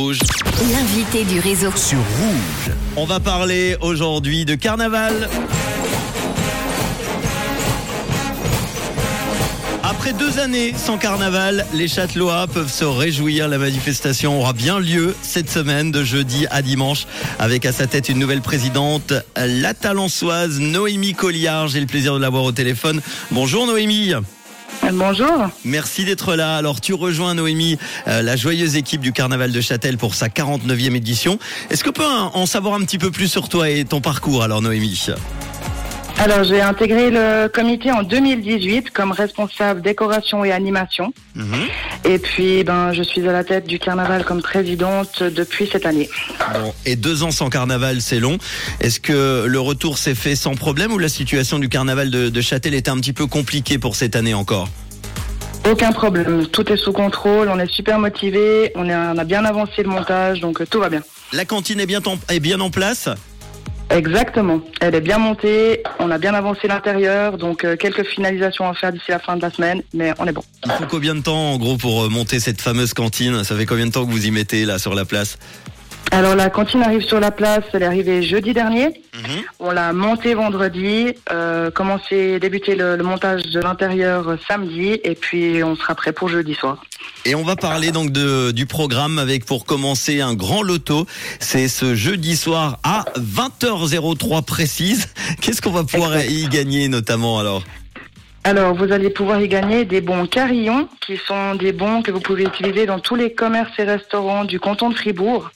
Rouge. L'invité du réseau. Sur Rouge. On va parler aujourd'hui de carnaval. Après deux années sans carnaval, les Châtelois peuvent se réjouir. La manifestation aura bien lieu cette semaine, de jeudi à dimanche, avec à sa tête une nouvelle présidente, la talensoise Noémie Colliard. J'ai le plaisir de l'avoir au téléphone. Bonjour Noémie. Bonjour. Merci d'être là. Alors tu rejoins Noémie, euh, la joyeuse équipe du Carnaval de Châtel pour sa 49e édition. Est-ce que peut en savoir un petit peu plus sur toi et ton parcours alors Noémie? Alors j'ai intégré le comité en 2018 comme responsable décoration et animation. Mhm. Et puis ben je suis à la tête du carnaval comme présidente depuis cette année. Bon, et deux ans sans carnaval, c'est long. Est-ce que le retour s'est fait sans problème ou la situation du carnaval de, de Châtel était un petit peu compliquée pour cette année encore? Aucun problème, tout est sous contrôle, on est super motivé, on, a bien avancé le montage, donc euh, tout va bien. La cantine est bien, en- est bien en place Exactement, elle est bien montée, on a bien avancé l'intérieur, donc euh, quelques finalisations à faire d'ici la fin de la semaine, mais on est bon. Il faut combien de temps en gros pour euh, monter cette fameuse cantine? Ça fait combien de temps que vous y mettez là sur la place? Alors la cantine arrive sur la place, elle est arrivée jeudi dernier. Mhm. On l'a montée vendredi, euh, commencé, débuté le, le montage de l'intérieur euh, samedi, et puis on sera prêt pour jeudi soir. Et on va parler donc de, du programme avec pour commencer un grand loto. C'est ce jeudi soir à 20h03 précise. Qu'est-ce qu'on va pouvoir y gagner notamment alors? Alors vous allez pouvoir y gagner des bons carillons, qui sont des bons que vous pouvez utiliser dans tous les commerces et restaurants du canton de Fribourg.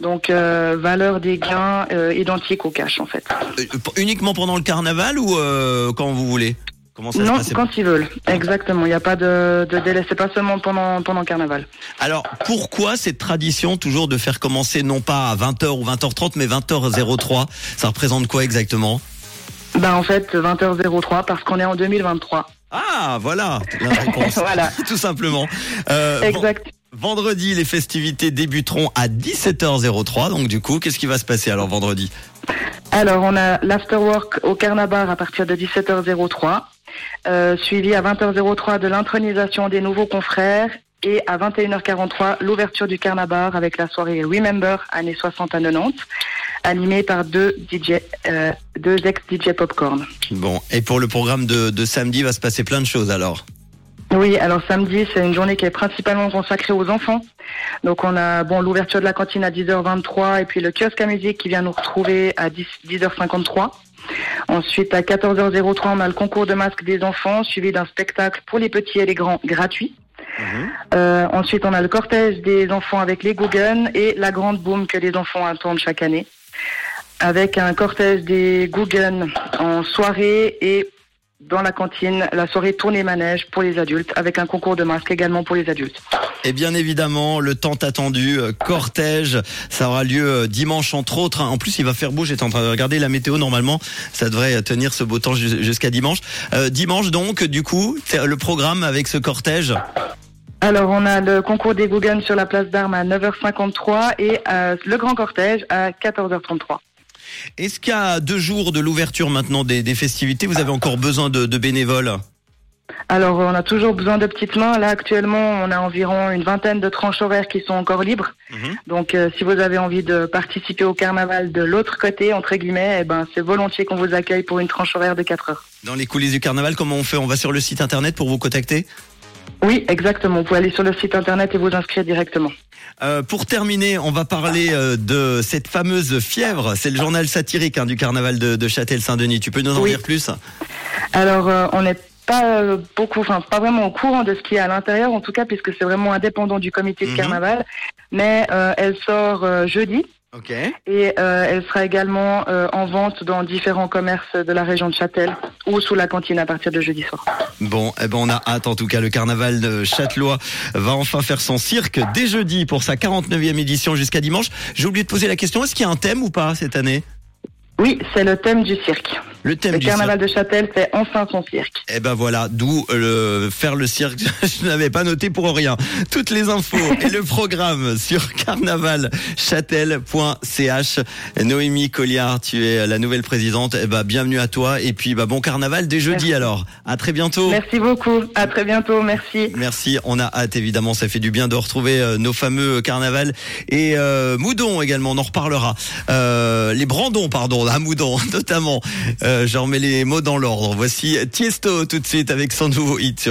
Donc euh, valeur des gains euh, identique au cash en fait. Euh, Uniquement pendant le carnaval ou quand vous voulez? Comment ça se Non, quand ils veulent. Exactement. Il n'y a pas de, de délai. C'est pas seulement pendant pendant carnaval. Alors, pourquoi cette tradition toujours de faire commencer non pas à 20h ou 20h30, mais 20h03 Ça représente quoi exactement? Ben en fait 20h03 parce qu'on est en 2023. Ah, voilà la réponse. Voilà. Tout simplement. Euh, Exact. Vendredi, les festivités débuteront à 17h03. Donc du coup, qu'est-ce qui va se passer alors vendredi? Alors, on a l'afterwork au Carnabar à partir de 17h03, euh, suivi à 20h03 de l'intronisation des nouveaux confrères et à 21h43 l'ouverture du Carnabar avec la soirée Remember années 60 à 90, animée par deux DJ, euh, ex-DJ Popcorn. Bon, et pour le programme de, de samedi, va se passer plein de choses alors. Oui, alors samedi, c'est une journée qui est principalement consacrée aux enfants. Donc on a bon l'ouverture de la cantine à 10h23 et puis le kiosque à musique qui vient nous retrouver à 10, 10h53. Ensuite à 14h03, on a le concours de masques des enfants suivi d'un spectacle pour les petits et les grands gratuit. Euh, ensuite, on a le cortège des enfants avec les Guggen et la grande boom que les enfants attendent chaque année. Avec un cortège des Guggen en soirée et dans la cantine, la soirée tournée manège pour les adultes avec un concours de masques également pour les adultes. Et bien évidemment, le tant attendu euh, cortège, ça aura lieu euh, dimanche entre autres. hein. En plus, il va faire beau. J'étais en train de regarder la météo. Normalement, ça devrait euh, tenir ce beau temps jus- jusqu'à dimanche. Euh, dimanche donc, du coup, le programme avec ce cortège? Alors, on a le concours des Guggen sur la place d'armes à 9h53 et euh, le grand cortège à 14h33. Est-ce qu'à deux jours de l'ouverture maintenant des, des festivités, vous avez encore besoin de, de bénévoles? Alors, on a toujours besoin de petites mains. Là, actuellement, on a environ une vingtaine de tranches horaires qui sont encore libres. Mhm. Donc, euh, si vous avez envie de participer au carnaval de l'autre côté, entre guillemets, eh ben, c'est volontiers qu'on vous accueille pour une tranche horaire de 4 heures. Dans les coulisses du carnaval, comment on fait? On va sur le site internet pour vous contacter? Oui, exactement. Vous pouvez aller sur le site internet et vous inscrire directement. Euh, pour terminer, on va parler euh, de cette fameuse fièvre. C'est le journal satirique hein, du carnaval de, de Châtel-Saint-Denis. Tu peux nous en Oui. dire plus? Alors, euh, on n'est pas euh, beaucoup, enfin, pas vraiment au courant de ce qu'il y a à l'intérieur, en tout cas, puisque c'est vraiment indépendant du comité de Mhm. carnaval. Mais euh, elle sort euh, jeudi Ok. et euh, elle sera également euh, en vente dans différents commerces de la région de Châtel ou sous la cantine à partir de jeudi soir. Bon, eh ben on a hâte en tout cas. Le carnaval de Châtelois va enfin faire son cirque dès jeudi pour sa 49e édition jusqu'à dimanche. J'ai oublié de poser la question, est-ce qu'il y a un thème ou pas cette année? Oui, c'est le thème du cirque. Le thème Le du carnaval de Châtel fait enfin son cirque. Eh ben voilà, d'où euh, le faire le cirque. Je n'avais pas noté pour rien. Toutes les infos et le programme sur carnavalchâtel.ch. Noémie Colliard, tu es la nouvelle présidente. Eh ben bienvenue à toi et puis bah bon carnaval dès jeudi Merci. alors. À très bientôt. Merci beaucoup. À très bientôt. Merci. Merci, on a hâte évidemment, ça fait du bien de retrouver euh, nos fameux carnavals et euh, Moudon également, on en reparlera. Euh, les Brandons, pardon, à Moudon notamment. Euh, je remets les mots dans l'ordre. Voici Tiesto tout de suite avec son nouveau hit